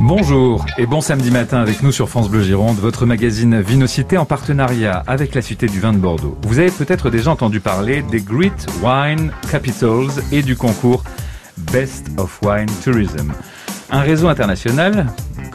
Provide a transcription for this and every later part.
Bonjour et bon samedi matin avec nous sur France Bleu Gironde, votre magazine Vinocité en partenariat avec la Cité du Vin de Bordeaux. Vous avez peut-être déjà entendu parler des Great Wine Capitals et du concours Best of Wine Tourism. Un réseau international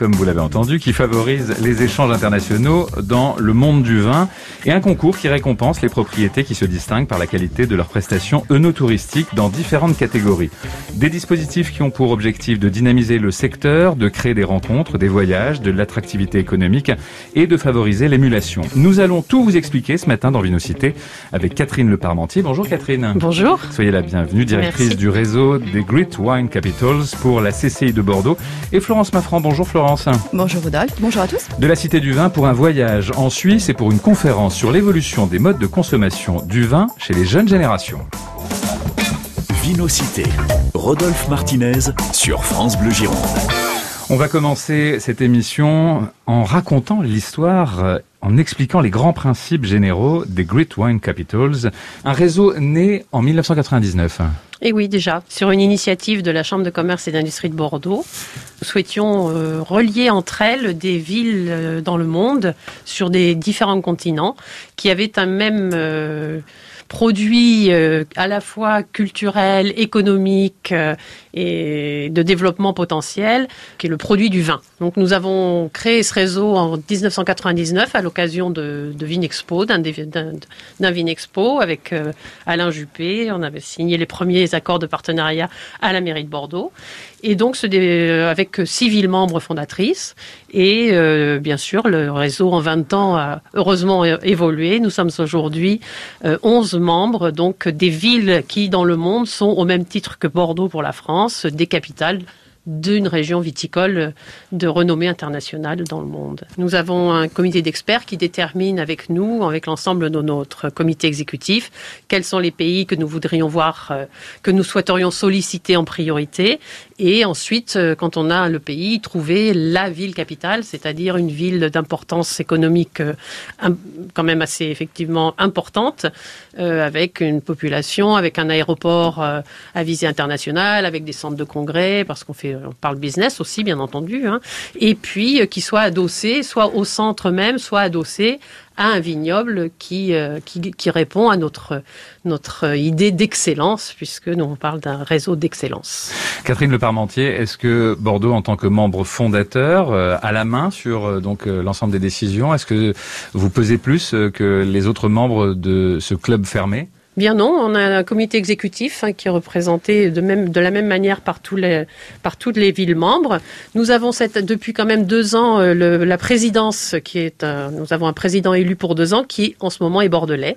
comme vous l'avez entendu, qui favorise les échanges internationaux dans le monde du vin et un concours qui récompense les propriétés qui se distinguent par la qualité de leurs prestations œnotouristiques dans différentes catégories. Des dispositifs qui ont pour objectif de dynamiser le secteur, de créer des rencontres, des voyages, de l'attractivité économique et de favoriser l'émulation. Nous allons tout vous expliquer ce matin dans Vinocité avec Catherine Le Parmentier. Bonjour Catherine. Bonjour. Soyez la bienvenue, directrice du réseau des Great Wine Capitals pour la CCI de Bordeaux. Et Florence Maffran. Bonjour Florence. Bonjour Rodolphe, bonjour à tous. De la Cité du Vin pour un voyage en Suisse et pour une conférence sur l'évolution des modes de consommation du vin chez les jeunes générations. Vinocité, Rodolphe Martinez sur France Bleu Gironde. On va commencer cette émission en racontant l'histoire en expliquant les grands principes généraux des Great Wine Capitals, un réseau né en 1999. Et oui, déjà, sur une initiative de la Chambre de commerce et d'industrie de Bordeaux, nous souhaitions euh, relier entre elles des villes euh, dans le monde sur des différents continents qui avaient un même euh, produit à la fois culturel, économique et de développement potentiel, qui est le produit du vin. Donc nous avons créé ce réseau en 1999 à l'occasion de, Vinexpo, d'un Vinexpo avec Alain Juppé. On avait signé les premiers accords de partenariat à la mairie de Bordeaux. Et donc, avec six villes membres fondatrices. Et euh, bien sûr, le réseau en 20 ans a heureusement évolué. Nous sommes aujourd'hui 11 euh, membres, donc des villes qui, dans le monde, sont au même titre que Bordeaux pour la France, des capitales d'une région viticole de renommée internationale dans le monde. Nous avons un comité d'experts qui détermine avec nous, avec l'ensemble de notre comité exécutif, quels sont les pays que nous voudrions voir, euh, que nous souhaiterions solliciter en priorité. Et ensuite, euh, quand on a le pays, trouver la ville capitale, c'est-à-dire une ville d'importance économique euh, quand même assez effectivement importante, avec une population, avec un aéroport à visée internationale, avec des centres de congrès, parce qu'on fait on parle business aussi, bien entendu, hein. et puis euh, qui soit adossé, soit au centre même, soit adossé à un vignoble qui, euh, qui, répond à notre, notre idée d'excellence, puisque nous on parle d'un réseau d'excellence. Catherine Le Parmentier, est-ce que Bordeaux, en tant que membre fondateur, euh, a la main sur donc l'ensemble des décisions? Est-ce que vous pesez plus que les autres membres de ce club fermé? Bien non, on a un comité exécutif hein, qui est représenté de, même, de la même manière par, tous les, par toutes les villes membres. Nous avons cette, depuis quand même deux ans euh, le, la présidence qui est, nous avons un président élu pour deux ans qui en ce moment est bordelais.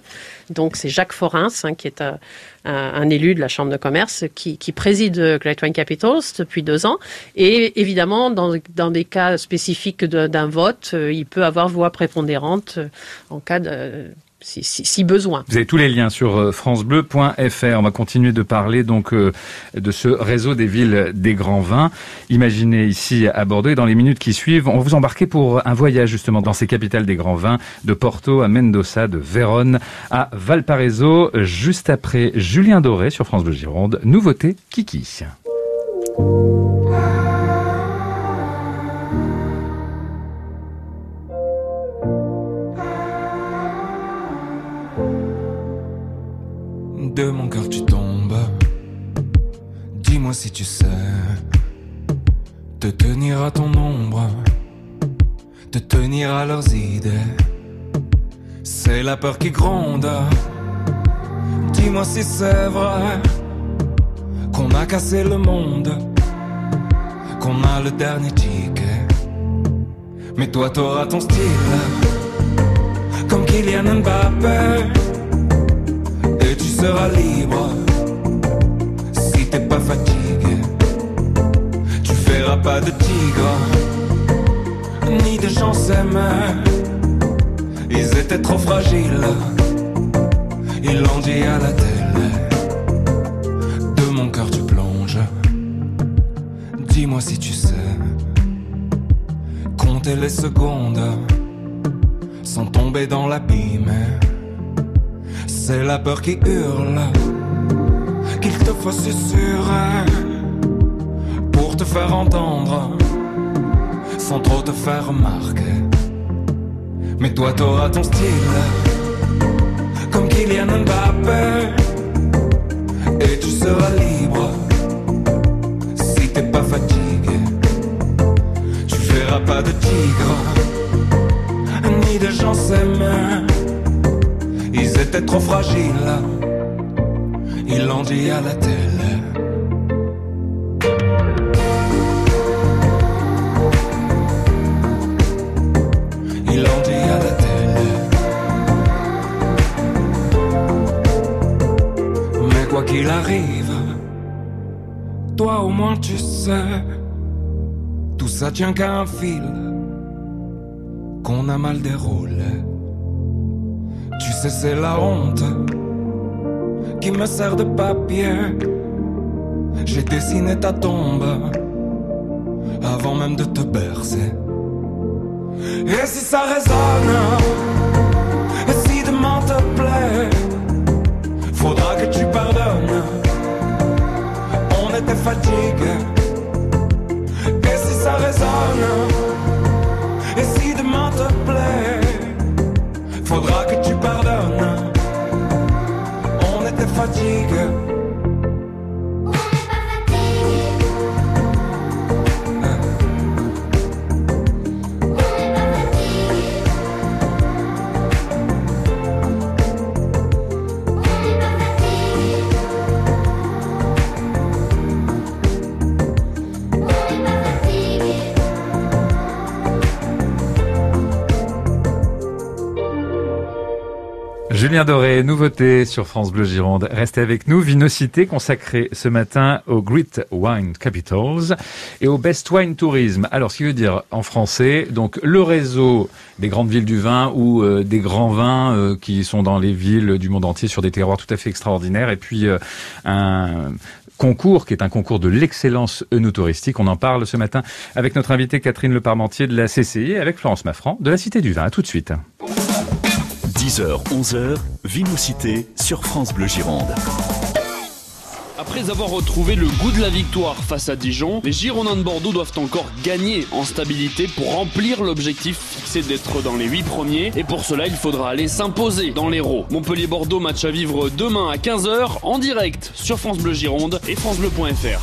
Donc c'est Jacques Forins hein, qui est un, un, élu de la Chambre de commerce qui, qui préside Great Wine Capitals depuis deux ans. Et évidemment, dans, dans des cas spécifiques d'un vote, euh, il peut avoir voix prépondérante euh, en cas de si, besoin. Vous avez tous les liens sur euh, francebleu.fr. On va continuer de parler donc euh, de ce réseau des villes des grands vins. Imaginez ici à Bordeaux et dans les minutes qui suivent, on va vous embarquer pour un voyage justement dans ces capitales des grands vins, de Porto à Mendoza, de Vérone à Valparaiso, juste après Julien Doré sur France Bleu Gironde. Nouveauté Kiki. Mon cœur tu tombes. Dis-moi si tu sais te tenir à ton ombre, te tenir à leurs idées. C'est la peur qui gronde. Dis-moi si c'est vrai qu'on a cassé le monde, qu'on a le dernier ticket. Mais toi t'auras ton style, comme Kylian Mbappé seras libre si t'es pas fatigué. Tu feras pas de tigre ni de gens s'aimer. Ils étaient trop fragiles, ils l'ont dit à la télé. De mon cœur tu plonges. Dis-moi si tu sais compter les secondes sans tomber dans l'abîme c'est la peur qui hurle, qu'il te faut susurrer pour te faire entendre sans trop te faire remarquer. Mais toi t'auras ton style, comme Kylian Mbappé, et tu seras libre si t'es pas fatigué. Tu verras pas de tigre, ni de gens s'aimer. Ils étaient trop fragiles, ils l'ont dit à la télé. Ils l'ont dit à la télé. Mais quoi qu'il arrive, toi au moins tu sais, tout ça tient qu'à un fil qu'on a mal déroulé. C'est la honte qui me sert de papier. J'ai dessiné ta tombe avant même de te bercer. Et si ça résonne, et si demain te plaît, faudra que tu pardonnes. On était fatigués. Et si ça résonne, et si demain te plaît, faudra que tu pardonnes. On Julien Doré, nouveauté sur France Bleu Gironde. Restez avec nous. Vinocité consacrée ce matin aux Great Wine Capitals et au Best Wine Tourism. Alors, ce qui veut dire en français, donc le réseau des grandes villes du vin ou euh, des grands vins euh, qui sont dans les villes du monde entier sur des terroirs tout à fait extraordinaires et puis euh, un concours qui est un concours de l'excellence œnotouristique. On en parle ce matin avec notre invitée Catherine Leparmentier de la CCI et avec Florence Maffran de la Cité du Vin. À tout de suite. 10h, 11h, Vinocité sur France Bleu Gironde. Après avoir retrouvé le goût de la victoire face à Dijon, les Girondins de Bordeaux doivent encore gagner en stabilité pour remplir l'objectif fixé d'être dans les 8 premiers. Et pour cela, il faudra aller s'imposer dans l'Hérault. Montpellier-Bordeaux, match à vivre demain à 15h en direct sur France Bleu Gironde et francebleu.fr.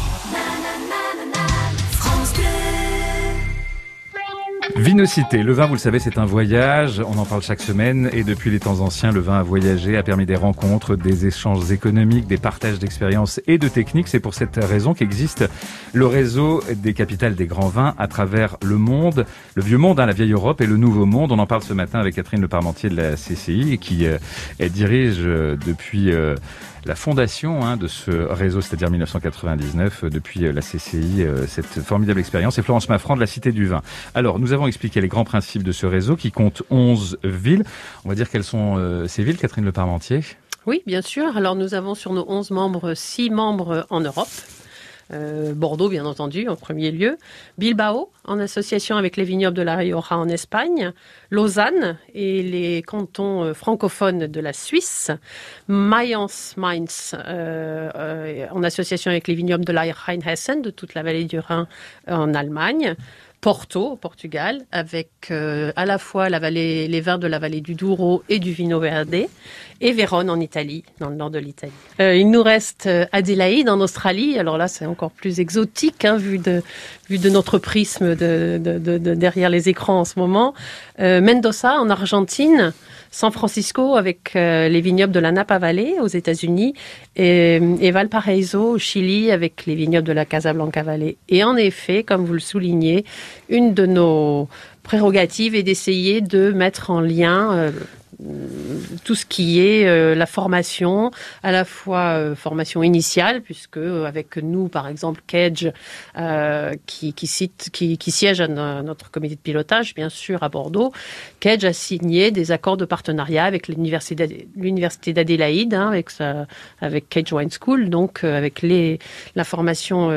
Vinocité, le vin, vous le savez, c'est un voyage. On en parle chaque semaine et depuis les temps anciens, le vin a voyagé, a permis des rencontres, des échanges économiques, des partages d'expériences et de techniques. C'est pour cette raison qu'existe le réseau des capitales des grands vins à travers le monde, le vieux monde, hein, la vieille Europe et le nouveau monde. On en parle ce matin avec Catherine Leparmentier de la CCI qui euh, elle dirige euh, depuis euh, la fondation hein, de ce réseau, c'est-à-dire 1999, euh, depuis la CCI, cette formidable expérience, et Florence Maffran de la Cité du Vin. Alors, nous avons expliqué les grands principes de ce réseau qui compte 11 villes. On va dire quelles sont euh, ces villes, Catherine Le Parmentier? Oui, bien sûr. Alors nous avons sur nos 11 membres 6 membres en Europe. Euh, Bordeaux, bien entendu, en premier lieu. Bilbao, en association avec les vignobles de la Rioja en Espagne. Lausanne et les cantons euh, francophones de la Suisse. Mayence, Mainz, en association avec les vignobles de la Rheinhessen, de toute la vallée du Rhin en Allemagne. Porto, au Portugal, avec euh, à la fois la vallée, les vins de la vallée du Douro et du Vino Verde, et Vérone en Italie, dans le nord de l'Italie. Euh, il nous reste euh, Adélaïde en Australie. Alors là, c'est encore plus exotique, hein, vu de de notre prisme de, de, de, de derrière les écrans en ce moment. Euh, Mendoza en Argentine. San Francisco avec euh, les vignobles de la Napa Valley aux États-Unis et, et Valparaiso au Chili avec les vignobles de la Casablanca Valley. Et en effet, comme vous le soulignez, une de nos prérogatives est d'essayer de mettre en lien euh, tout ce qui est euh, la formation, à la fois euh, formation initiale, puisque euh, avec nous, par exemple, euh, qui, siège à no- notre comité de pilotage, bien sûr, à Bordeaux, Kedge a signé des accords de partenariat avec l'université d'Adé- l'université d'Adélaïde, hein, avec, avec Kedge Wine School, donc avec les, la formation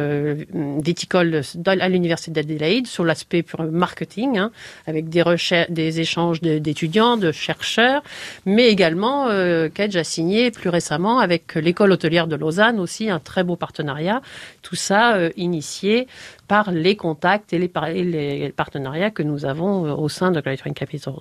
viticole à l'université d'Adélaïde sur l'aspect marketing, hein, avec des échanges d'étudiants, de chercheurs, mais également euh, Kedge a signé plus récemment avec l'école hôtelière de Lausanne aussi un très beau partenariat. Tout ça euh, initié par les contacts et les, partenariats que nous avons euh, au sein de Wine Capitals.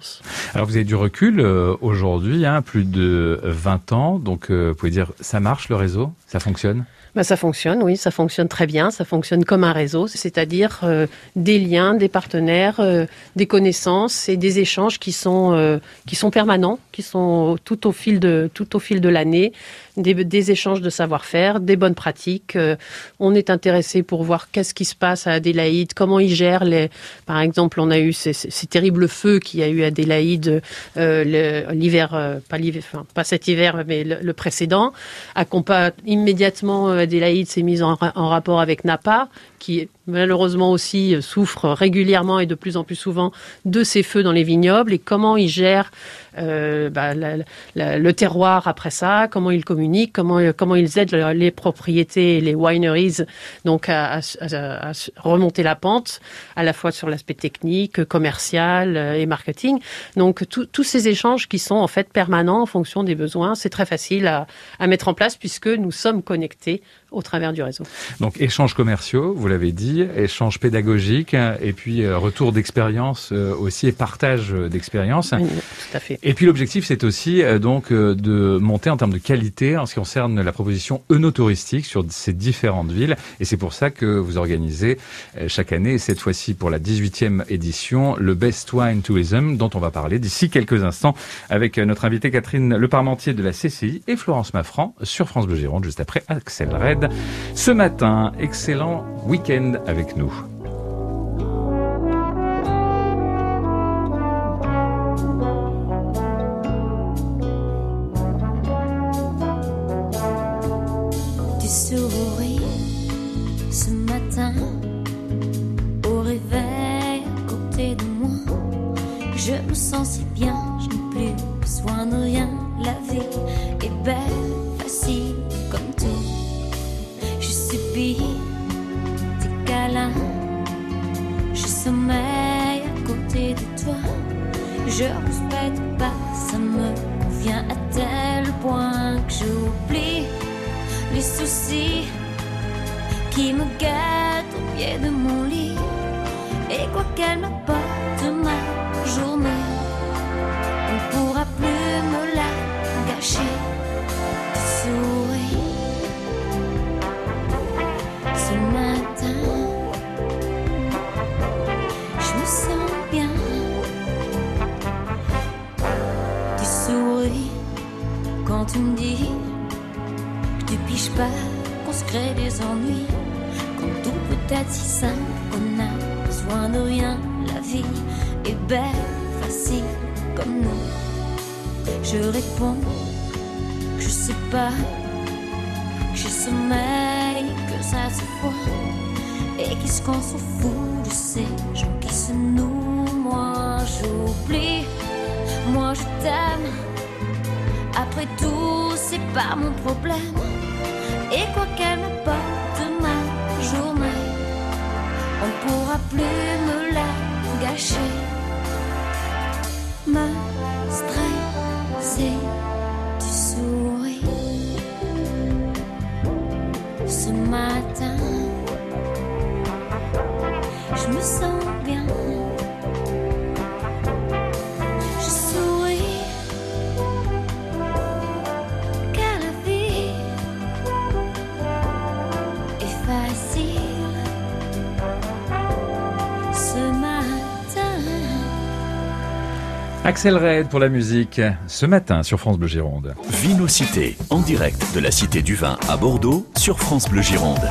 Alors vous avez du recul euh, aujourd'hui, hein, plus de 20 ans, donc vous pouvez dire ça marche le réseau, ça fonctionne? Bah, ça fonctionne, oui, ça fonctionne très bien. Ça fonctionne comme un réseau, c'est-à-dire euh, des liens, des partenaires, euh, des connaissances et des échanges qui sont euh, qui sont permanents, qui sont tout au fil de tout au fil de l'année, des, des échanges de savoir-faire, des bonnes pratiques. Euh, on est intéressé pour voir qu'est-ce qui se passe à Adélaïde, comment ils gèrent les. Par exemple, on a eu ces, ces- terribles feux qu'il y a eu à Adélaïde euh, l'hiver, euh, pas enfin pas cet hiver, mais le, le précédent. Accompa immédiatement euh, Adélaïde s'est mise en, en rapport avec Napa, qui malheureusement aussi euh, souffre régulièrement et de plus en plus souvent de ces feux dans les vignobles et comment ils gèrent euh, bah, le terroir après ça, comment ils communiquent, comment comment ils aident le- les propriétés les wineries donc à, remonter la pente à la fois sur l'aspect technique, commercial euh, et marketing. Donc tous ces échanges qui sont en fait permanents en fonction des besoins, c'est très facile à, à mettre en place puisque nous sommes connectés au travers du réseau. Donc échanges commerciaux, vous l'avez dit, échanges pédagogiques, et puis euh, retour d'expérience euh, aussi et partage euh, d'expérience. Oui, tout à fait. Et puis l'objectif, c'est aussi donc de monter en termes de qualité en ce qui concerne la proposition œnotouristique sur ces différentes villes. Et c'est pour ça que vous organisez chaque année, et cette fois-ci pour la 18e édition, le Best Wine Tourism, dont on va parler d'ici quelques instants avec notre invitée Catherine Leparmentier de la CCI et Florence Maffran sur France Bleu Gironde, juste après Axel Red. Ce matin, excellent week-end avec nous. De rien. La vie est belle, facile comme nous. Je réponds que je sais pas, que j'ai sommeil, que ça se voit. Et qu'est-ce qu'on s'en fout de ces gens qui se nouent? Moi j'oublie, moi je t'aime. Après tout, c'est pas mon problème. Et quoi qu'elle m'apporte plus me la gâcher. Me stresser, tu souris. Ce matin, je me sens Axel Red pour la musique, ce matin sur France Bleu Gironde. Vinocité, en direct de la Cité du Vin à Bordeaux sur France Bleu Gironde.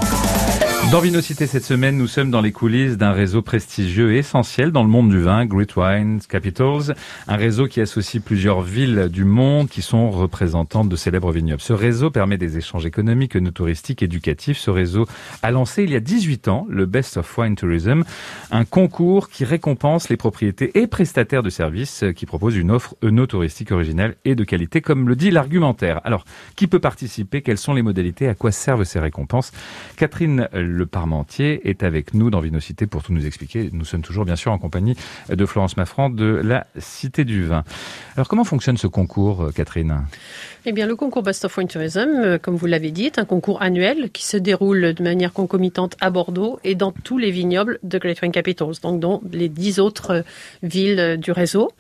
Dans Vinocité cette semaine, nous sommes dans les coulisses d'un réseau prestigieux et essentiel dans le monde du vin, Great Wine Capitals, un réseau qui associe plusieurs villes du monde qui sont représentantes de célèbres vignobles. Ce réseau permet des échanges économiques, no touristiques, éducatifs. Ce réseau a lancé il y a 18 ans le Best of Wine Tourism, un concours qui récompense les propriétés et prestataires de services qui proposent une offre no touristique originale et de qualité, comme le dit l'argumentaire. Alors, qui peut participer? Quelles sont les modalités? À quoi servent ces récompenses? Catherine Le Parmentier est avec nous dans Vinocité pour tout nous expliquer. Nous sommes toujours bien sûr en compagnie de Florence Maffrand de la Cité du Vin. Alors comment fonctionne ce concours, Catherine? Eh bien, le concours Best of Wine Tourism, comme vous l'avez dit, est un concours annuel qui se déroule de manière concomitante à Bordeaux et dans tous les vignobles de Great Wine Capitals, donc dans les dix autres villes du réseau.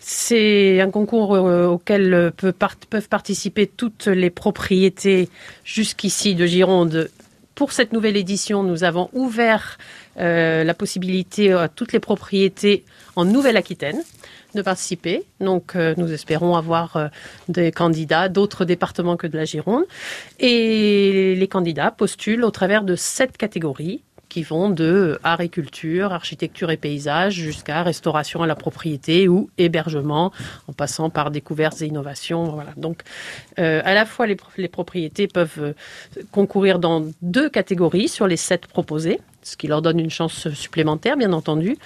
C'est un concours auquel peuvent participer toutes les propriétés jusqu'ici de Gironde. Pour cette nouvelle édition, nous avons ouvert euh, la possibilité à toutes les propriétés en Nouvelle-Aquitaine de participer. Donc, euh, nous espérons avoir euh, des candidats d'autres départements que de la Gironde. Et les candidats postulent au travers de sept catégories qui vont de agriculture, architecture et paysage jusqu'à restauration à la propriété ou hébergement, en passant par découvertes et innovations. Voilà. Donc, euh, à la fois les, les propriétés peuvent euh, concourir dans deux catégories sur les sept proposées, ce qui leur donne une chance supplémentaire, bien entendu.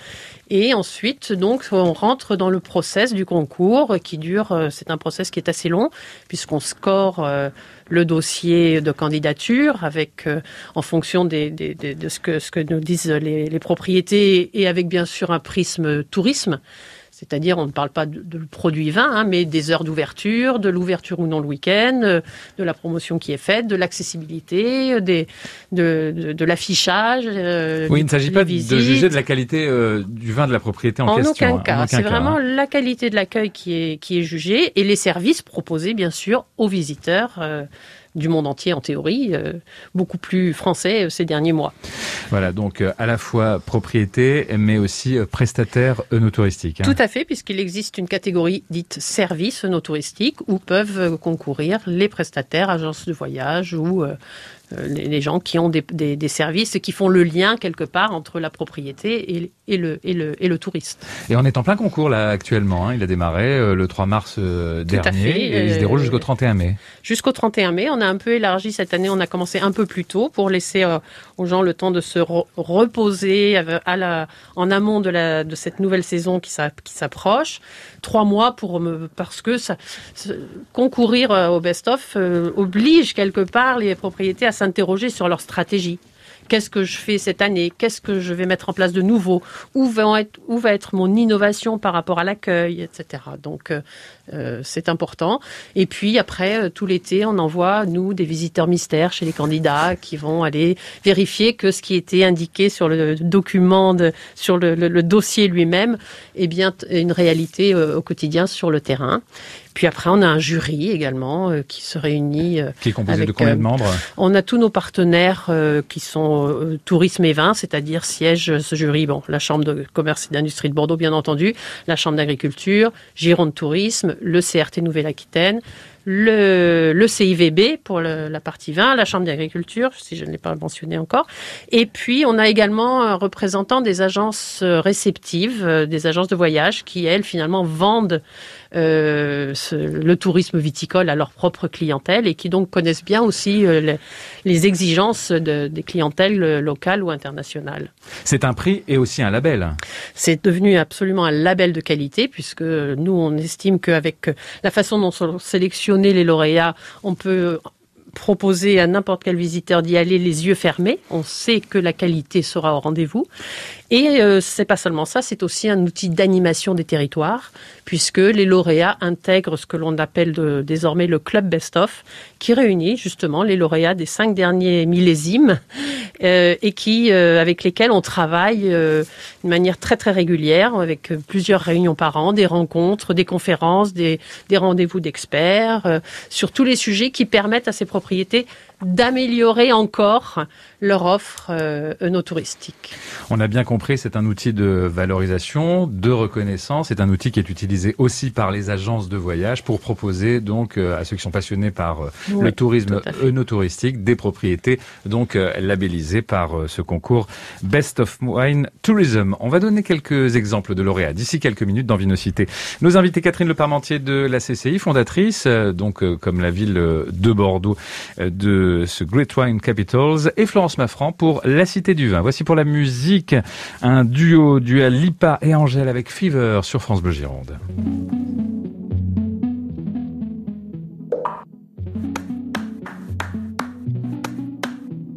Et ensuite, donc, on rentre dans le process du concours qui dure, euh, c'est un process qui est assez long, puisqu'on score euh, le dossier de candidature avec, euh, en fonction des, de ce que, ce que nous disent les, les propriétés et avec bien sûr un prisme tourisme. C'est-à-dire, on ne parle pas de, produit vin, hein, mais des heures d'ouverture, de l'ouverture ou non le week-end, euh, de la promotion qui est faite, de l'accessibilité, euh, des, de, de, l'affichage. Euh, oui, il ne s'agit pas de juger de la qualité du vin de la propriété en, question. Aucun hein, cas. C'est vraiment hein. la qualité de l'accueil qui est, qui est jugée et les services proposés, bien sûr, aux visiteurs du monde entier en théorie, euh, beaucoup plus français euh, ces derniers mois. Voilà, donc euh, à la fois propriété, mais aussi prestataire œnotouristique. Hein. Tout à fait, puisqu'il existe une catégorie dite service œnotouristique où peuvent concourir les prestataires, agences de voyage ou euh, les, gens qui ont des, des, services qui font le lien quelque part entre la propriété et, et, le, et, le, et le touriste. Et on est en plein concours là actuellement. Hein. Il a démarré euh, le 3 mars euh, dernier et il se déroule jusqu'au 31 mai. Jusqu'au 31 mai. On a un peu élargi cette année. On a commencé un peu plus tôt pour laisser aux gens le temps de se reposer à la, en amont de, la, de cette nouvelle saison qui s'approche. Trois mois pour parce que ça, concourir au best-of oblige quelque part les propriétés à s'interroger sur leur stratégie. Qu'est-ce que je fais cette année? Qu'est-ce que je vais mettre en place de nouveau? Où va, être, mon innovation par rapport à l'accueil, etc. Donc, euh, euh, c'est important. Et puis, après, euh, tout l'été, on envoie, nous, des visiteurs mystères chez les candidats qui vont aller vérifier que ce qui était indiqué sur le document, sur le, dossier lui-même, est bien une réalité au quotidien sur le terrain. Puis après, on a un jury également euh, qui se réunit. Euh, qui est composé de combien de euh, membres On a tous nos partenaires qui sont tourisme et vin, c'est-à-dire siège ce jury. Bon, la Chambre de commerce et d'industrie de Bordeaux, bien entendu, la Chambre d'agriculture, Gironde Tourisme, le CRT Nouvelle-Aquitaine, le, le CIVB pour la partie vin, la Chambre d'agriculture, si je ne l'ai pas mentionné encore. Et puis, on a également un représentant des agences réceptives, des agences de voyage, qui, elles, finalement, vendent euh, le tourisme viticole à leur propre clientèle et qui donc connaissent bien aussi euh, les, exigences de, des clientèles euh, locales ou internationales. C'est un prix et aussi un label. C'est devenu absolument un label de qualité puisque nous, on estime qu'avec la façon dont sont sélectionnés les lauréats, on peut proposer à n'importe quel visiteur d'y aller les yeux fermés. On sait que la qualité sera au rendez-vous. Et euh, c'est pas seulement ça, c'est aussi un outil d'animation des territoires, puisque les lauréats intègrent ce que l'on appelle désormais le club best-of, qui réunit justement les lauréats des cinq derniers millésimes euh, et qui, euh, avec lesquels on travaille euh, de manière très très régulière, avec plusieurs réunions par an, des rencontres, des conférences, des, des rendez-vous d'experts, sur tous les sujets qui permettent à ces propriétés d'améliorer encore leur offre euh, touristique. On a bien compris, c'est un outil de valorisation, de reconnaissance. C'est un outil qui est utilisé aussi par les agences de voyage pour proposer donc euh, à ceux qui sont passionnés par euh, le tourisme œnotouristique des propriétés donc euh, labellisées par ce concours Best of Wine Tourism. On va donner quelques exemples de lauréats d'ici quelques minutes dans Vinocité. Nos invités Catherine Le Parmentier de la CCI, fondatrice donc comme la ville de Bordeaux de ce Great Wine Capitals et Florence Maffran pour La Cité du Vin. Voici pour la musique un duo duel Lipa et Angèle avec Fever sur France Bleu Gironde.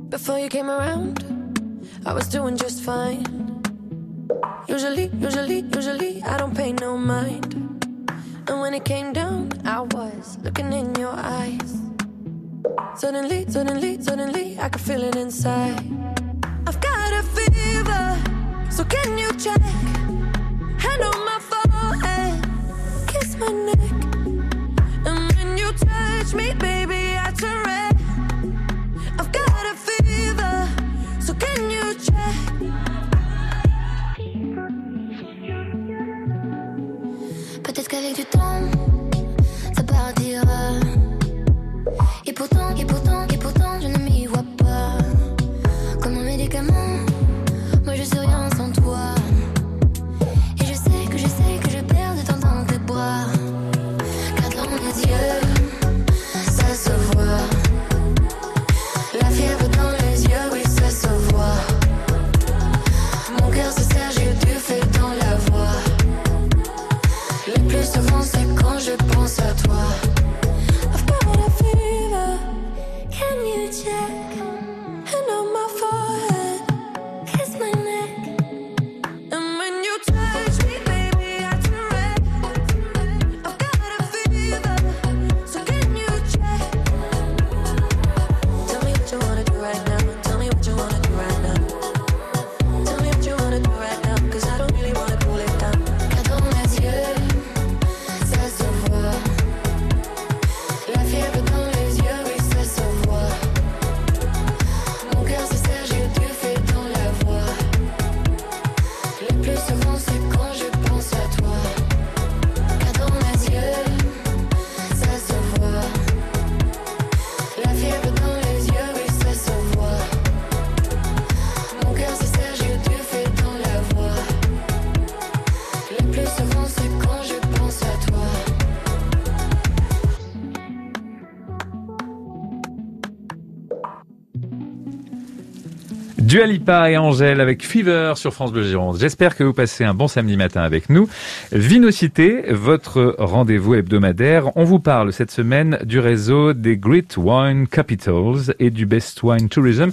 Before you came around I was doing just fine. Usually, usually, usually, I don't pay no mind. And when it came down, I was looking in your eyes. Suddenly, suddenly, suddenly, I could feel it inside. I've got a fever, so can you check? Hand on my forehead, kiss my neck. And when you touch me, baby, Dua Lipa et Angèle avec Fever sur France Bleu Gironde. J'espère que vous passez un bon samedi matin avec nous. Vinocité, votre rendez-vous hebdomadaire. On vous parle cette semaine du réseau des Great Wine Capitals et du Best Wine Tourism.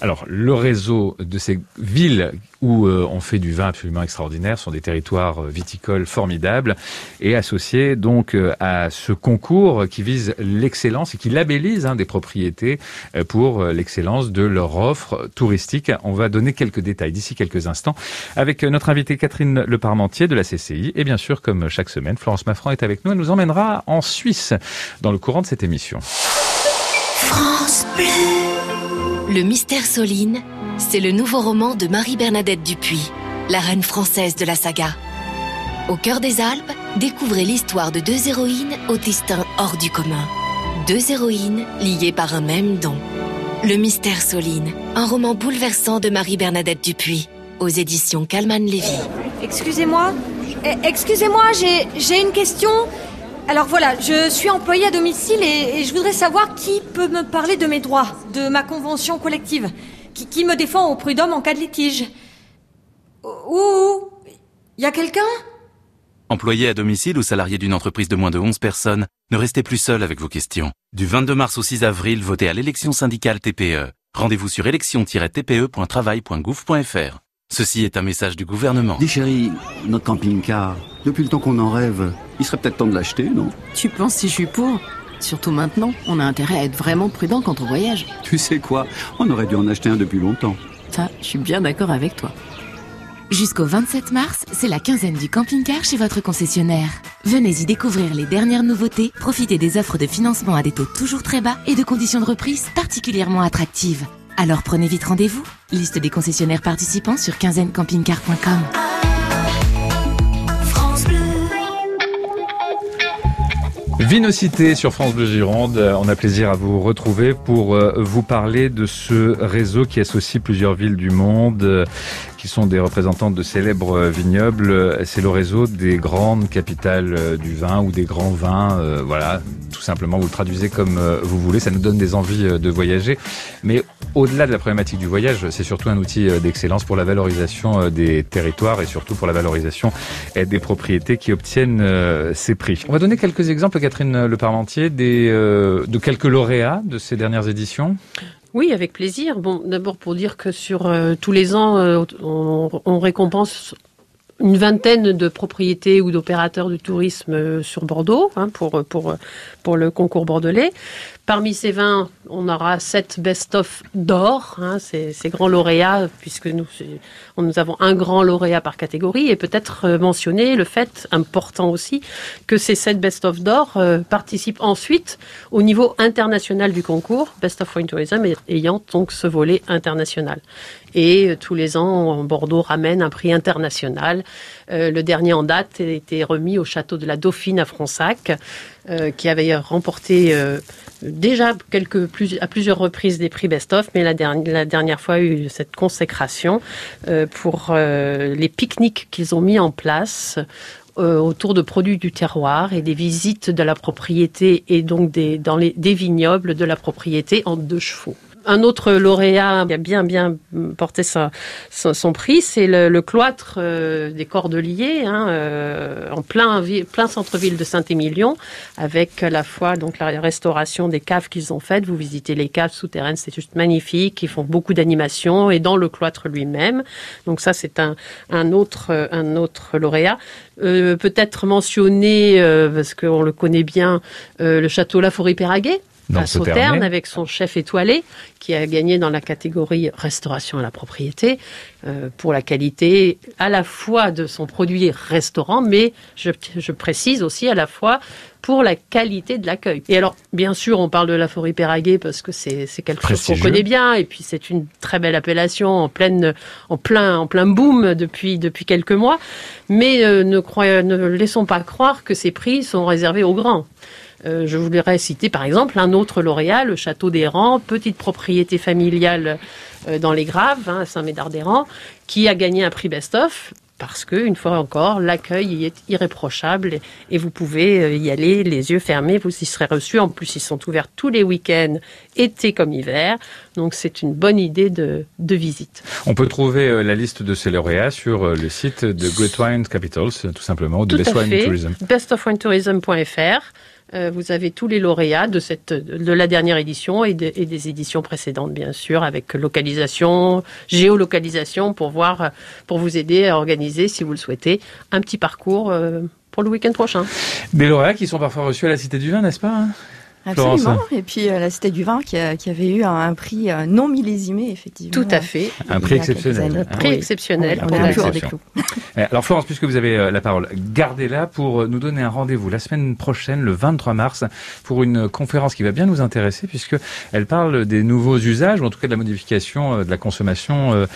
Alors, le réseau de ces villes où euh, on fait du vin absolument extraordinaire sont des territoires euh, viticoles formidables et associés donc euh, à ce concours qui vise l'excellence et qui labellise hein, des propriétés pour l'excellence de leur offre touristique. On va donner quelques détails d'ici quelques instants avec notre invitée Catherine Leparmentier de la CCI et bien sûr comme chaque semaine Florence Maffran est avec nous. Elle nous emmènera en Suisse dans le courant de cette émission. France. Le mystère Soline, c'est le nouveau roman de Marie-Bernadette Dupuis, la reine française de la saga. Au cœur des Alpes, découvrez l'histoire de deux héroïnes au destin hors du commun. Deux héroïnes liées par un même don. Le mystère Soline, un roman bouleversant de Marie-Bernadette Dupuis, aux éditions Calman Lévy. Excusez-moi, Eh, excusez-moi, j'ai j'ai une question. Alors voilà, je suis employée à domicile et, et je voudrais savoir qui peut me parler de mes droits, de ma convention collective, qui, qui me défend au prud'homme en cas de litige. Ouh, il y a quelqu'un? Employé à domicile ou salarié d'une entreprise de moins de 11 personnes, ne restez plus seul avec vos questions. Du 22 mars au 6 avril, votez à l'élection syndicale TPE. Rendez-vous sur élection-tpe.travail.gouv.fr. Ceci est un message du gouvernement. Dis chérie, notre camping-car, depuis le temps qu'on en rêve, il serait peut-être temps de l'acheter, non Tu penses si je suis pour Surtout maintenant, on a intérêt à être vraiment prudent quand on voyage. Tu sais quoi On aurait dû en acheter un depuis longtemps. Ça, je suis bien d'accord avec toi. Jusqu'au 27 mars, c'est la quinzaine du camping-car chez votre concessionnaire. Venez y découvrir les dernières nouveautés, profitez des offres de financement à des taux toujours très bas et de conditions de reprise particulièrement attractives. Alors prenez vite rendez-vous. Liste des concessionnaires participants sur quinzainecampingcar.com. Vinocité sur France Bleu Gironde. Euh, On a plaisir à vous retrouver pour euh, vous parler de ce réseau qui associe plusieurs villes du monde, euh, qui sont des représentantes de célèbres vignobles. C'est le réseau des grandes capitales du vin ou des grands vins. Voilà, tout simplement, vous le traduisez comme vous voulez. Ça nous donne des envies de voyager. Mais au-delà de la problématique du voyage, c'est surtout un outil euh, d'excellence pour la valorisation euh, des territoires et surtout pour la valorisation des propriétés qui obtiennent euh, ces prix. On va donner quelques exemples, Catherine Le Parmentier, des, de quelques lauréats de ces dernières éditions? Oui, avec plaisir. Bon, d'abord pour dire que sur tous les ans, on, récompense une vingtaine de propriétés ou d'opérateurs de tourisme sur Bordeaux hein, pour, pour, pour le concours bordelais. Parmi ces 20, on aura 7 best-of d'or, hein, ces, grands lauréats, puisque nous, nous avons un grand lauréat par catégorie, et peut-être euh, mentionner le fait, important aussi, que ces 7 best-of d'or euh, participent ensuite au niveau international du concours, Best of Wine Tourism, ayant donc ce volet international. Et euh, tous les ans, Bordeaux ramène un prix international. Le dernier en date a été remis au château de la Dauphine à Fronsac, euh, qui avait remporté euh, déjà quelques, plus, à plusieurs reprises des prix best-of, mais la, dernière, la dernière fois a eu cette consécration euh, pour les pique-niques qu'ils ont mis en place autour de produits du terroir et des visites de la propriété et donc des, dans les, des vignobles de la propriété en deux chevaux un autre lauréat qui a bien bien porté sa, son prix, c'est le, cloître euh, des Cordeliers, hein, euh, en plein, plein centre-ville de Saint-Émilion, avec à la fois donc la restauration des caves qu'ils ont faites. Vous visitez les caves souterraines, c'est juste magnifique. Ils font beaucoup d'animations et dans le cloître lui-même. Donc ça, c'est un, un autre un autre lauréat. Euh, peut-être mentionné euh, parce qu'on le connaît bien, euh, le château La Forêt-Péraguet à Sauterne avec son chef étoilé qui a gagné dans la catégorie restauration à la propriété euh, pour la qualité à la fois de son produit restaurant, mais je, je précise aussi à la fois pour la qualité de l'accueil. Et alors, bien sûr, on parle de la forêt Péraguet parce que c'est quelque chose qu'on connaît bien, et puis c'est une très belle appellation en pleine, en plein, en plein boom depuis depuis quelques mois. Mais euh, ne, croyons, ne laissons pas croire que ces prix sont réservés aux grands. Euh, je voudrais citer par exemple un autre lauréat, le château des Rangs, petite propriété familiale euh, dans les Graves, hein, à Saint-Médard-des-Rangs, qui a gagné un prix best-of parce que, une fois encore, l'accueil y est irréprochable et, vous pouvez euh, y aller les yeux fermés, vous y serez reçus. En plus, ils sont ouverts tous les week-ends, été comme hiver. Donc, c'est une bonne idée de, de, visite. On peut trouver la liste de ces lauréats sur le site de Great Wine Capitals, tout simplement, ou de tout Best Wine Tourism. bestofwinetourism.fr. Euh, vous avez tous les lauréats de, cette, de la dernière édition et, de, et, des éditions précédentes, bien sûr, avec localisation, géolocalisation, pour voir, pour vous aider à organiser, si vous le souhaitez, un petit parcours euh, pour le week-end prochain. Des lauréats qui sont parfois reçus à la Cité du Vin, n'est-ce pas hein? Absolument. Florence. Et puis euh, la Cité du Vin qui, a, qui avait eu un, un prix euh, non millésimé, effectivement. Tout à fait. Un prix exceptionnel. Un prix oui. exceptionnel. Oui, on est toujours des clous. Alors Florence, puisque vous avez euh, la parole, gardez-la pour nous donner un rendez-vous la semaine prochaine, le 23 mars, pour une conférence qui va bien nous intéresser, puisque elle parle des nouveaux usages, ou en tout cas de la modification de la consommation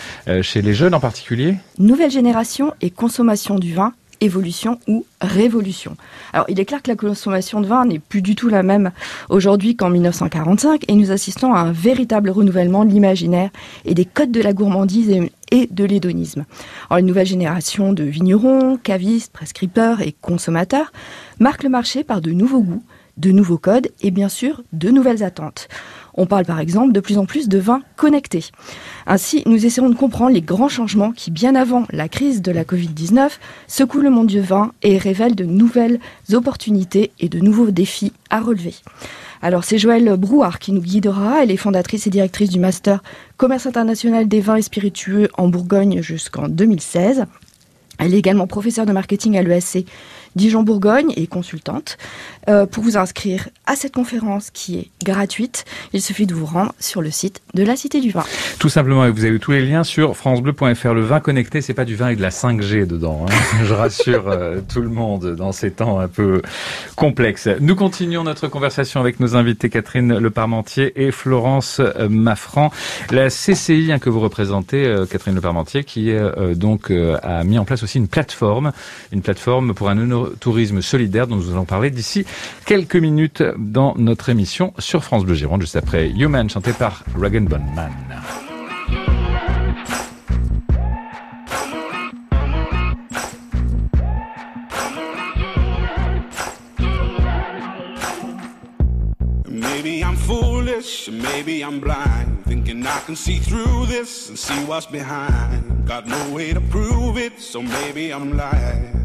chez les jeunes en particulier. Nouvelle génération et consommation du vin évolution ou révolution. Alors, il est clair que la consommation de vin n'est plus du tout la même aujourd'hui qu'en 1945 et nous assistons à un véritable renouvellement de l'imaginaire et des codes de la gourmandise et de l'hédonisme. Alors, une nouvelle génération de vignerons, cavistes, prescripteurs et consommateurs marque le marché par de nouveaux goûts, de nouveaux codes et bien sûr de nouvelles attentes. On parle par exemple de plus en plus de vins connectés. Ainsi, nous essayons de comprendre les grands changements qui, bien avant la crise de la Covid-19, secouent le monde du vin et révèlent de nouvelles opportunités et de nouveaux défis à relever. Alors c'est Joëlle Brouard qui nous guidera. Elle est fondatrice et directrice du Master Commerce international des vins et spiritueux en Bourgogne jusqu'en 2016. Elle est également professeure de marketing à l'ESC Dijon-Bourgogne et consultante. Euh, pour vous inscrire à cette conférence qui est gratuite, il suffit de vous rendre sur le site de la Cité du Vin. Tout simplement, et vous avez tous les liens sur francebleu.fr. Le vin connecté, c'est pas du vin avec de la 5G dedans. Hein. Je rassure euh, tout le monde dans ces temps un peu complexes. Nous continuons notre conversation avec nos invités Catherine Leparmentier et Florence euh, Maffran. La CCI hein, que vous représentez, Catherine Leparmentier, qui donc a mis en place aussi une plateforme, une plateforme pour un tourisme solidaire dont nous allons parler d'ici quelques minutes dans notre émission sur France Bleu Gironde, juste après Human, chanté par Rag Bone Man. Maybe I'm foolish, maybe I'm blind, thinking I can see through this and see what's behind. Got no way to prove it, so maybe I'm lying.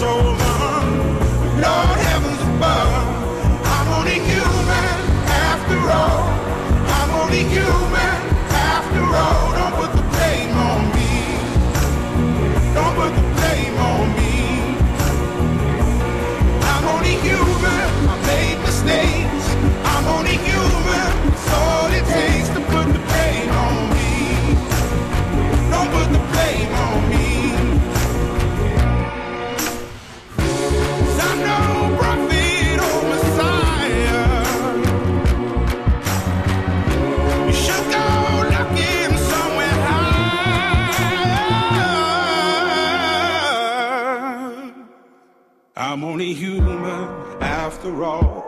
so after all.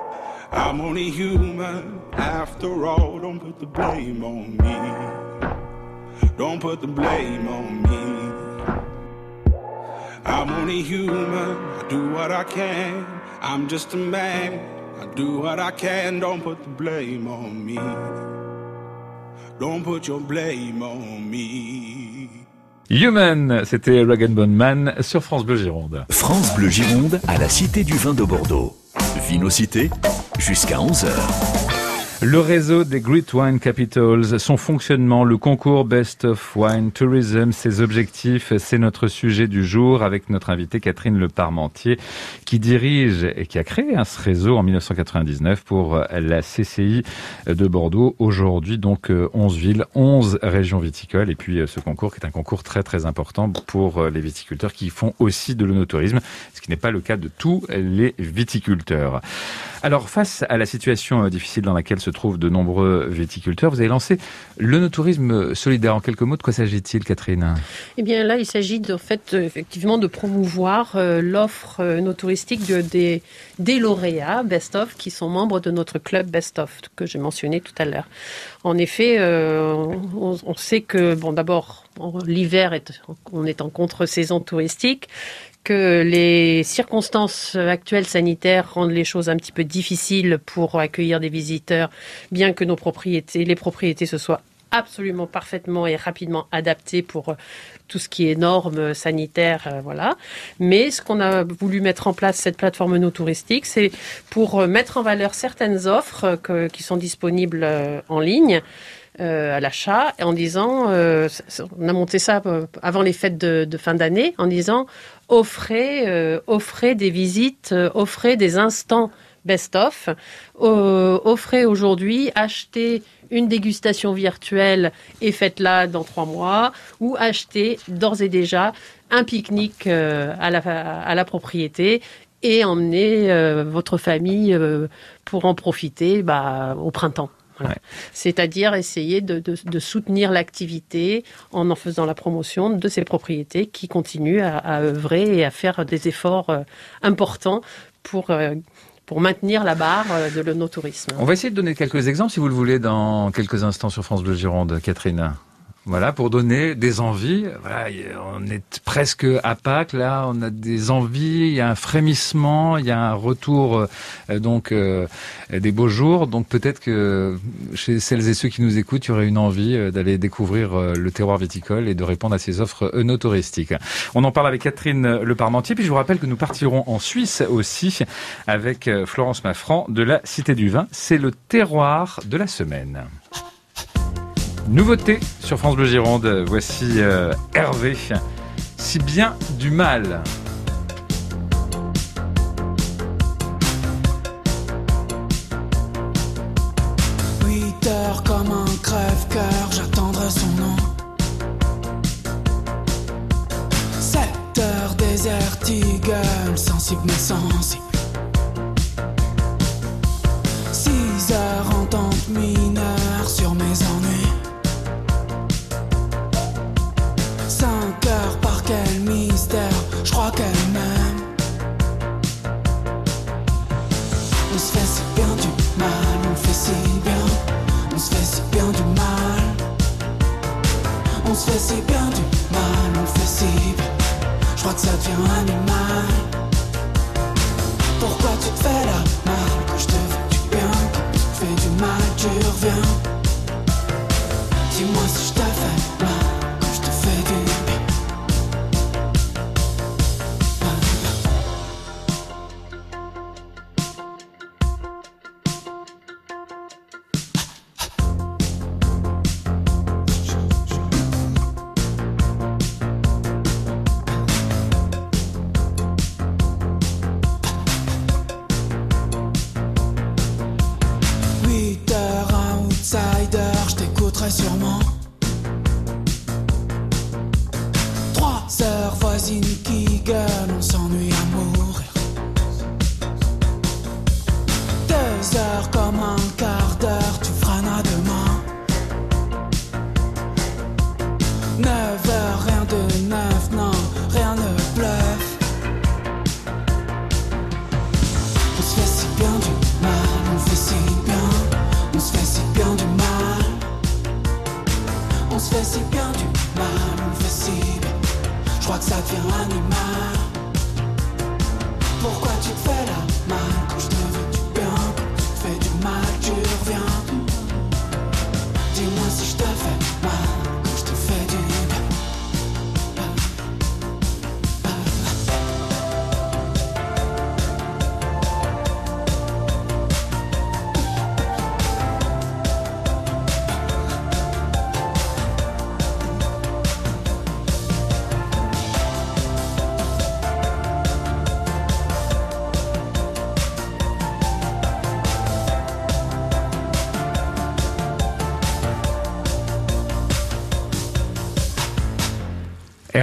I'm only human after all. Don't put the blame on me. Don't put the blame on me. I'm only human. I do what I can. I'm just a man. I do what I can. Don't put the blame on me. Don't put your blame on me. Human, c'était Rag Bone Man sur France Bleu Gironde. France Bleu Gironde à la Cité du Vin de Bordeaux. Vinocité jusqu'à 11h. Le réseau des Great Wine Capitals, son fonctionnement, le concours Best of Wine Tourism, ses objectifs, c'est notre sujet du jour avec notre invitée Catherine Le Parmentier qui dirige et qui a créé hein, ce réseau en 1999 pour la CCI de Bordeaux. Aujourd'hui, donc 11 villes, 11 régions viticoles et puis ce concours qui est un concours très très important pour les viticulteurs qui font aussi de l'onotourisme, ce qui n'est pas le cas de tous les viticulteurs. Alors, face à la situation difficile dans laquelle se trouvent de nombreux viticulteurs, vous avez lancé l'onotourisme solidaire. En quelques mots, de quoi s'agit-il, Catherine? Eh bien, là, il s'agit en fait, effectivement, de promouvoir euh, l'offre euh, no touristique de, des, des lauréats Best of qui sont membres de notre club Best of que j'ai mentionné tout à l'heure. En effet, euh, on, sait que, bon, d'abord, l'hiver, on est en contre-saison touristique que les circonstances actuelles sanitaires rendent les choses un petit peu difficiles pour accueillir des visiteurs, bien que nos propriétés, les propriétés se soient absolument parfaitement et rapidement adaptées pour tout ce qui est normes sanitaires, euh, voilà. Mais ce qu'on a voulu mettre en place, cette plateforme no touristique, c'est pour mettre en valeur certaines offres qui sont disponibles euh, en ligne. Euh, à l'achat en disant, euh, on a monté ça avant les fêtes de, fin d'année, en disant offrez, euh, offrez des visites, offrez des instants best-of, offrez aujourd'hui, achetez une dégustation virtuelle et faites-la dans trois mois, ou achetez d'ores et déjà un pique-nique à la, à la propriété et emmenez votre famille pour en profiter bah, au printemps. Voilà. Ouais. C'est-à-dire essayer de, de, de soutenir l'activité en en faisant la promotion de ces propriétés qui continuent à, à œuvrer et à faire des efforts euh, importants pour, euh, pour maintenir la barre euh, de l'onotourisme. On va essayer de donner quelques exemples, si vous le voulez, dans quelques instants sur France Bleu Gironde, Catherine. Voilà, pour donner des envies. On est presque à Pâques, là, on a des envies, il y a un frémissement, il y a un retour euh, donc euh, des beaux jours. Donc peut-être que chez celles et ceux qui nous écoutent, il y aurait une envie euh, d'aller découvrir le terroir viticole et de répondre à ces offres œnotouristiques. On en parle avec Catherine Le Parmentier, puis je vous rappelle que nous partirons en Suisse aussi avec Florence Maffran de la Cité du Vin. C'est le terroir de la semaine. Nouveauté sur France Bleu Gironde, voici euh, Hervé. Si bien du mal. Fait si bien, on se fait si bien du mal. On se fait si bien du mal, on fait si bien. Je crois que ça devient animal. Pourquoi tu te fais la mal quand je te fais du bien, quand tu fais du mal, tu reviens. Dis-moi si je te fais mal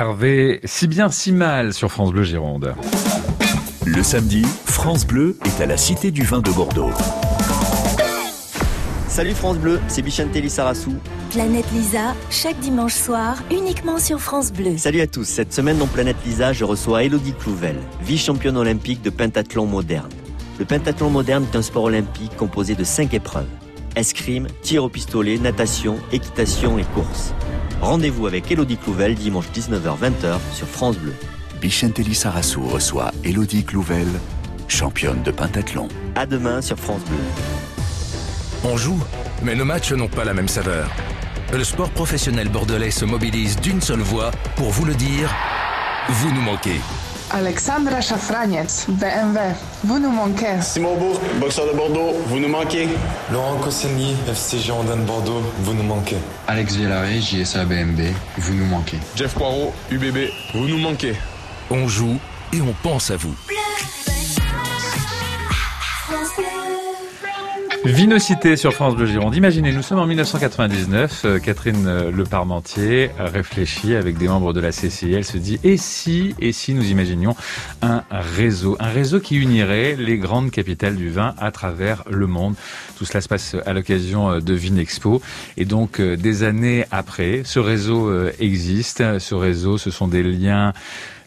Hervé, si bien si mal sur France Bleu Gironde. Le samedi, France Bleu est à la Cité du Vin de Bordeaux. Salut France Bleu, c'est Bichantelli Sarassou. Planète Lisa, chaque dimanche soir, uniquement sur France Bleu. Salut à tous, cette semaine dans Planète Lisa, je reçois Elodie Clouvel, vice-championne olympique de pentathlon moderne. Le pentathlon moderne est un sport olympique composé de 5 épreuves. Escrime, tir au pistolet, natation, équitation et course. Rendez-vous avec Elodie Clouvel dimanche 19h-20h sur France Bleu. Bichantelli Sarassou reçoit Elodie Clouvel, championne de pentathlon. À demain sur France Bleu. On joue, mais nos matchs n'ont pas la même saveur. Le sport professionnel bordelais se mobilise d'une seule voix pour vous le dire, vous nous manquez. Alexandra Chafragnez, BMW, vous nous manquez. Simon Bourg, boxeur de Bordeaux, vous nous manquez. Laurent Koscielny, FC Girondin de Bordeaux, vous nous manquez. Alex Villaré, JSA BMB, vous nous manquez. Jeff Poirot, UBB, vous nous manquez. On joue et on pense à vous. Vinocité sur France Bleu Gironde. Imaginez, nous sommes en 1999. euh, Catherine euh, Le Parmentier réfléchit avec des membres de la CCI. Elle se dit et si, et si nous imaginions un réseau, un réseau qui unirait les grandes capitales du vin à travers le monde? Tout cela se passe à l'occasion euh, de Vinexpo. Et donc, euh, des années après, ce réseau euh, existe. Ce réseau, ce sont des liens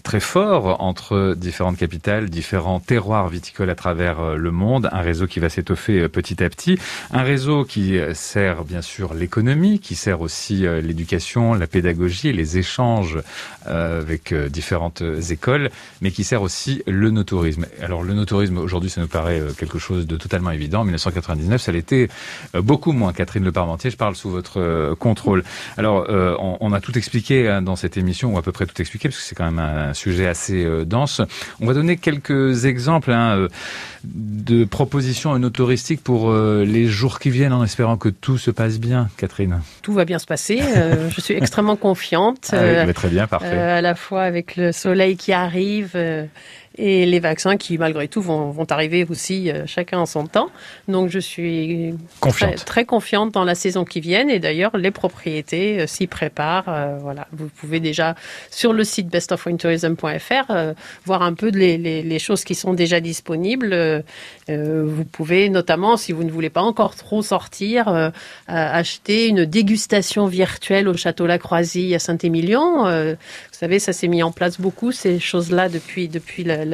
très fort entre différentes capitales, différents terroirs viticoles à travers euh, le monde, un réseau qui va s'étoffer euh, petit à petit, un réseau qui euh, sert bien sûr l'économie, qui sert aussi l'éducation, la pédagogie, les échanges avec différentes écoles, mais qui sert aussi le no-tourisme. Alors le no-tourisme aujourd'hui ça nous paraît quelque chose de totalement évident. En 1999 ça l'était beaucoup moins. Catherine Le Parmentier, je parle sous votre contrôle. Alors on, a tout expliqué hein, dans cette émission, ou à peu près tout expliqué, parce que c'est quand même un sujet assez dense. On va donner quelques exemples hein, de propositions no touristiques pour euh, les jours qui viennent en espérant que tout se passe bien, Catherine Tout va bien se passer. Euh, je suis extrêmement confiante. Ah oui, très bien, parfait. Euh, à la fois avec le soleil qui arrive et les vaccins qui, malgré tout, vont, vont arriver aussi euh, chacun en son temps. Donc, je suis Très, très, confiante dans la saison qui vient. Et d'ailleurs, les propriétés euh, s'y préparent. Euh, voilà, vous pouvez déjà sur le site bestofwindtourism.fr voir un peu les, les, les, choses qui sont déjà disponibles. vous pouvez notamment, si vous ne voulez pas encore trop sortir, acheter une dégustation virtuelle au château La Croisille à Saint-Émilion. Savez, ça s'est mis en place beaucoup ces choses-là depuis depuis la,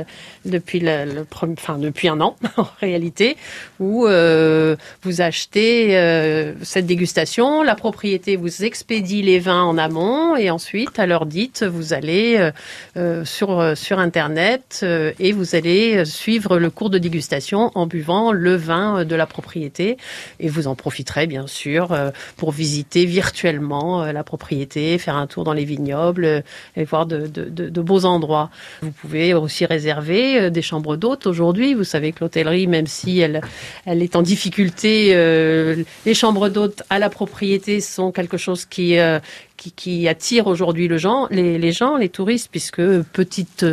depuis, le, enfin, depuis un an, en réalité, où euh, vous achetez euh, cette dégustation, la propriété vous expédie les vins en amont, et ensuite, à l'heure dite, vous allez euh, sur, sur Internet et vous allez suivre le cours de dégustation en buvant le vin de la propriété, et vous en profiterez, bien sûr, pour visiter virtuellement la propriété, faire un tour dans les vignobles et voir de, beaux endroits. Vous pouvez aussi réserver euh, des chambres d'hôtes aujourd'hui. Vous savez que l'hôtellerie, même si elle, elle est en difficulté, euh, les chambres d'hôtes à la propriété sont quelque chose qui, euh, qui, qui attire aujourd'hui le gens, les, les, gens, les touristes, puisque petite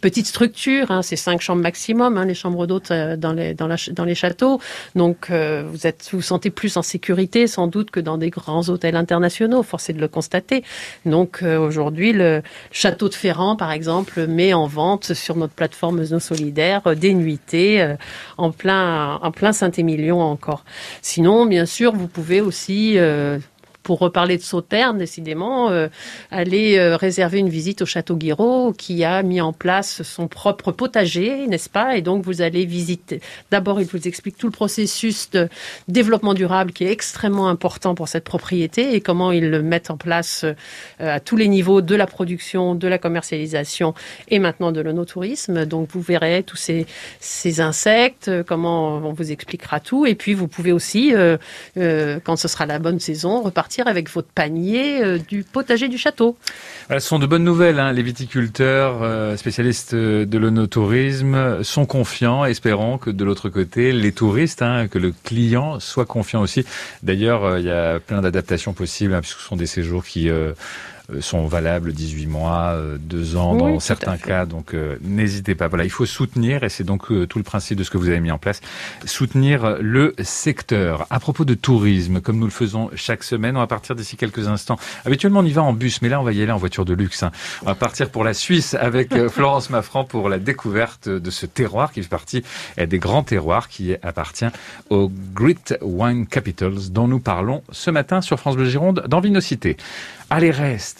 petite structure, hein, c'est cinq chambres maximum, hein, les chambres d'hôtes euh, dans les dans, la, dans les châteaux. Donc euh, vous êtes vous, sentez plus en sécurité sans doute que dans des grands hôtels internationaux, forcé de le constater. Donc euh, aujourd'hui le château de Ferrand par exemple met en vente sur notre plateforme Nos Solidaires des nuitées en plein en plein Saint-Émilion encore. Sinon bien sûr vous pouvez aussi pour reparler de Sauternes, décidément, euh, aller euh, réserver une visite au Château Guiraud, qui a mis en place son propre potager, n'est-ce pas? Et donc, vous allez visiter. D'abord, il vous explique tout le processus de développement durable qui est extrêmement important pour cette propriété et comment ils le mettent en place euh, à tous les niveaux de la production, de la commercialisation et maintenant de l'onotourisme. Donc, vous verrez tous ces, ces insectes, comment on vous expliquera tout. Et puis, vous pouvez aussi, euh, euh, quand ce sera la bonne saison, repartir avec votre panier euh, du potager du château. Ce sont de bonnes nouvelles. Hein. Les viticulteurs, euh, spécialistes de l'onotourisme, sont confiants, espérons que de l'autre côté, les touristes, hein, que le client soit confiant aussi. D'ailleurs, euh, il y a plein d'adaptations possibles, hein, puisque ce sont des séjours qui euh, sont valables 18 mois, 2 ans dans certains cas. Donc euh, n'hésitez pas. Voilà, il faut soutenir, et c'est donc euh, tout le principe de ce que vous avez mis en place, soutenir le secteur. À propos de tourisme, comme nous le faisons chaque semaine, on va partir d'ici quelques instants. Habituellement, on y va en bus, mais là, on va y aller en voiture de luxe. hein. On va partir pour la Suisse avec euh, Florence Maffran pour la découverte de ce terroir qui fait partie euh, des grands terroirs qui appartient aux Great Wine Capitals dont nous parlons ce matin sur France Bleu Gironde dans Vinocité. Allez reste,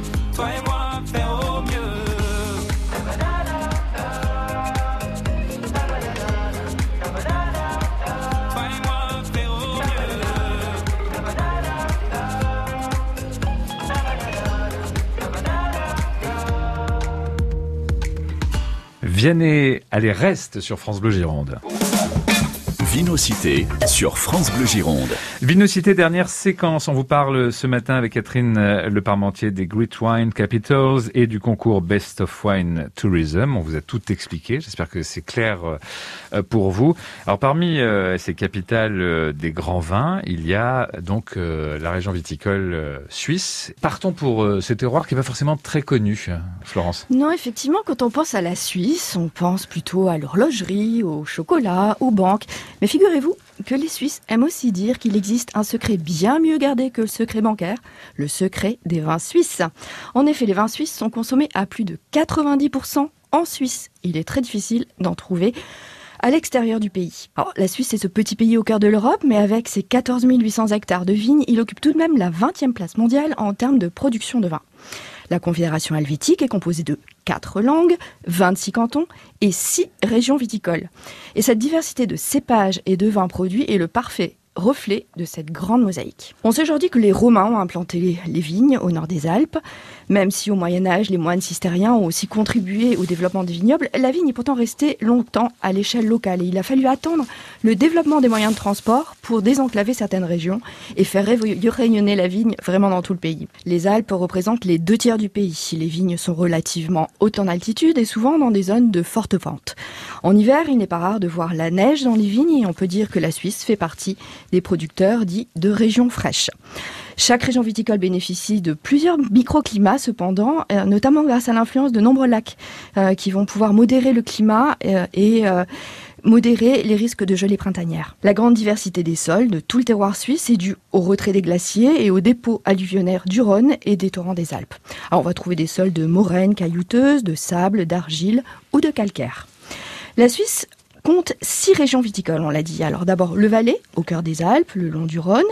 Toi et allez, reste sur France Bleu Gironde. Vinocité sur France Bleu Gironde. Vinocité, dernière séquence. On vous parle ce matin avec Catherine euh, Le Parmentier des Great Wine Capitals et du concours Best of Wine Tourism. On vous a tout expliqué. J'espère que c'est clair euh, pour vous. Alors parmi euh, ces capitales euh, des grands vins, il y a donc euh, la région viticole euh, suisse. Partons pour euh, ce terroir qui n'est pas forcément très connu, euh, Florence. Non, effectivement, quand on pense à la Suisse, on pense plutôt à l'horlogerie, au chocolat, aux banques. Mais figurez-vous que les Suisses aiment aussi dire qu'il existe un secret bien mieux gardé que le secret bancaire, le secret des vins suisses. En effet, les vins suisses sont consommés à plus de 90% en Suisse. Il est très difficile d'en trouver à l'extérieur du pays. Alors, la Suisse est ce petit pays au cœur de l'Europe, mais avec ses 14 800 hectares de vignes, il occupe tout de même la 20e place mondiale en termes de production de vin. La Confédération helvétique est composée de 4 langues, 26 cantons et 6 régions viticoles. Et cette diversité de cépages et de vins produits est le parfait reflet de cette grande mosaïque. On sait aujourd'hui que les Romains ont implanté les, vignes au nord des Alpes. Même si au Moyen Âge, les moines cistériens ont aussi contribué au développement des vignobles, la vigne est pourtant restée longtemps à l'échelle locale. Et il a fallu attendre le développement des moyens de transport pour désenclaver certaines régions et faire rayonner la vigne vraiment dans tout le pays. Les Alpes représentent les deux tiers du pays. Les vignes sont relativement hautes en altitude et souvent dans des zones de forte pente. En hiver, il n'est pas rare de voir la neige dans les vignes et on peut dire que la Suisse fait partie des producteurs dits de régions fraîches. Chaque région viticole bénéficie de plusieurs microclimats cependant, euh, notamment grâce à l'influence de nombreux lacs euh, qui vont pouvoir modérer le climat euh, et modérer les risques de gelée printanière. La grande diversité des sols de tout le terroir suisse est due au retrait des glaciers et aux dépôts alluvionnaires du Rhône et des torrents des Alpes. On va trouver des sols de moraines caillouteuses, de sable, d'argile ou de calcaire. La Suisse compte six régions viticoles, on l'a dit. Alors d'abord le Valais, au cœur des Alpes, le long du Rhône,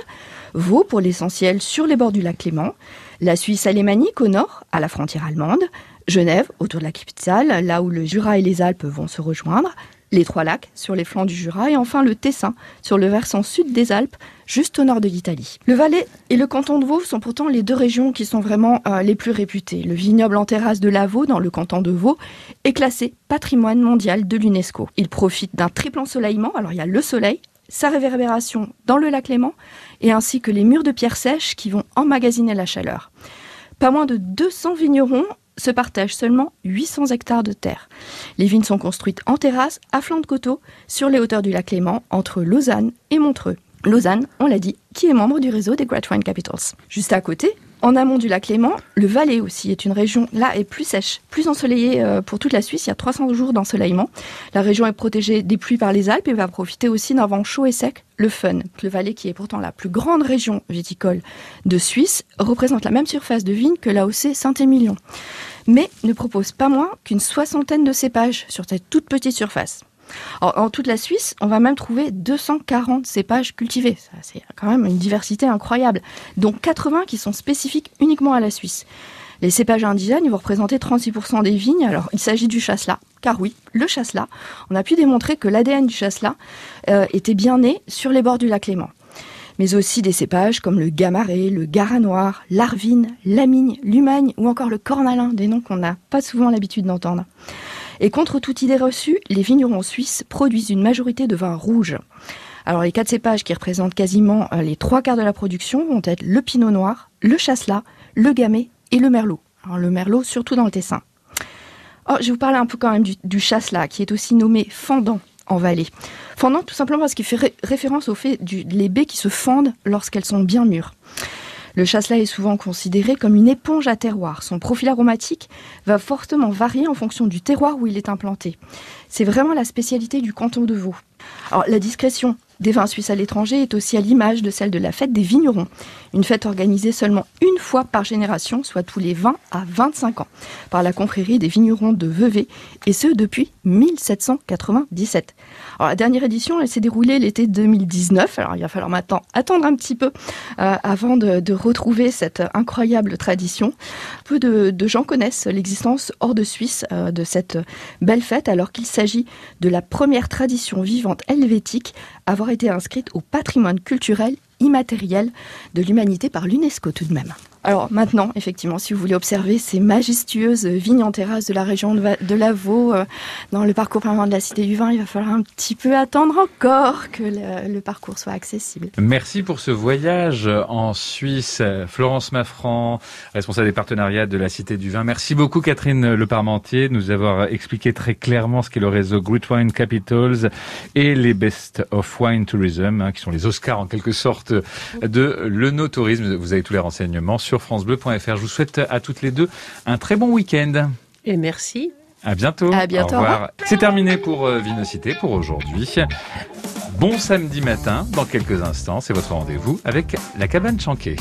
Vaud pour l'essentiel sur les bords du lac Léman, la Suisse alémanique au nord, à la frontière allemande, Genève autour de la capitale, là où le Jura et les Alpes vont se rejoindre, les Trois Lacs sur les flancs du Jura et enfin le Tessin sur le versant sud des Alpes, juste au nord de l'Italie. Le Valais et le canton de Vaud sont pourtant les deux régions qui sont vraiment euh, les plus réputées. Le vignoble en terrasse de Lavaux, dans le canton de Vaud, est classé patrimoine mondial de l'UNESCO. Il profite d'un triple ensoleillement, alors il y a le soleil, sa réverbération dans le lac Léman et ainsi que les murs de pierre sèche qui vont emmagasiner la chaleur. Pas moins de 200 vignerons se partagent seulement 800 hectares de terre. Les vignes sont construites en terrasse, à flanc de coteau, sur les hauteurs du lac Léman, entre Lausanne et Montreux. Lausanne, on l'a dit, qui est membre du réseau des Great Wine Capitals. Juste à côté, En amont du lac Léman, le Valais aussi est une région, là, est plus sèche, plus ensoleillée euh, pour toute la Suisse. Il y a 300 jours d'ensoleillement. La région est protégée des pluies par les Alpes et va profiter aussi d'un vent chaud et sec, le Fun. Le Valais, qui est pourtant la plus grande région viticole de Suisse, représente la même surface de vignes que l'AOC Saint-Émilion. Mais ne propose pas moins qu'une soixantaine de cépages sur cette toute petite surface. En toute la Suisse, on va même trouver 240 cépages cultivés. C'est quand même une diversité incroyable, dont 80 qui sont spécifiques uniquement à la Suisse. Les cépages indigènes, vont représenter 36% des vignes. Alors, il s'agit du chasselas, car oui, le chasselas, on a pu démontrer que l'ADN du chasselas euh, était bien né sur les bords du lac Léman. Mais aussi des cépages comme le gamaré, le gara noir, l'arvine, l'amigne, l'humagne ou encore le cornalin, des noms qu'on n'a pas souvent l'habitude d'entendre. Et contre toute idée reçue, les vignerons suisses produisent une majorité de vins rouges. Alors les quatre cépages qui représentent quasiment euh, les trois quarts de la production vont être le pinot noir, le chasselas, le gamay et le merlot. Alors le merlot surtout dans le Tessin. Oh, je vais vous parler un peu quand même du, du chasselas qui est aussi nommé fendant en vallée. Fendant tout simplement parce qu'il fait ré- référence au fait du, baies qui se fendent lorsqu'elles sont bien mûres. Le chasselas est souvent considéré comme une éponge à terroir. Son profil aromatique va fortement varier en fonction du terroir où il est implanté. C'est vraiment la spécialité du canton de Vaud. Alors, la discrétion des vins suisses à l'étranger est aussi à l'image de celle de la fête des vignerons. Une fête organisée seulement une fois par génération, soit tous les 20 à 25 ans, par la confrérie des vignerons de Vevey, et ce depuis 1797. Alors, la dernière édition, s'est déroulée l'été 2019. Alors, il va falloir maintenant attendre un petit peu euh, avant de, retrouver cette incroyable tradition. Peu de, de gens connaissent l'existence hors de Suisse euh, de cette belle fête, alors qu'il s'agit de la première tradition vivante helvétique à avoir été inscrite au patrimoine culturel immatériel de l'humanité par l'UNESCO tout de même. Alors maintenant, effectivement, si vous voulez observer ces majestueuses vignes en terrasse de la région de, Va- de Lavaux, euh, dans le parcours permanent de la Cité du Vin, il va falloir un petit peu attendre encore que le, parcours soit accessible. Merci pour ce voyage en Suisse. Florence Maffran, responsable des partenariats de la Cité du Vin. Merci beaucoup Catherine Le Parmentier de nous avoir expliqué très clairement ce qu'est le réseau Great Wine Capitals et les Best of Wine Tourism, hein, qui sont les Oscars en quelque sorte de l'œnotourisme. Vous avez tous les renseignements francebleu.fr. Je vous souhaite à toutes les deux un très bon week-end. Et merci. À bientôt. À bientôt, Au revoir. C'est terminé pour euh, Vinocité pour aujourd'hui. Bon samedi matin, dans quelques instants, c'est votre rendez-vous avec la cabane Chanquet.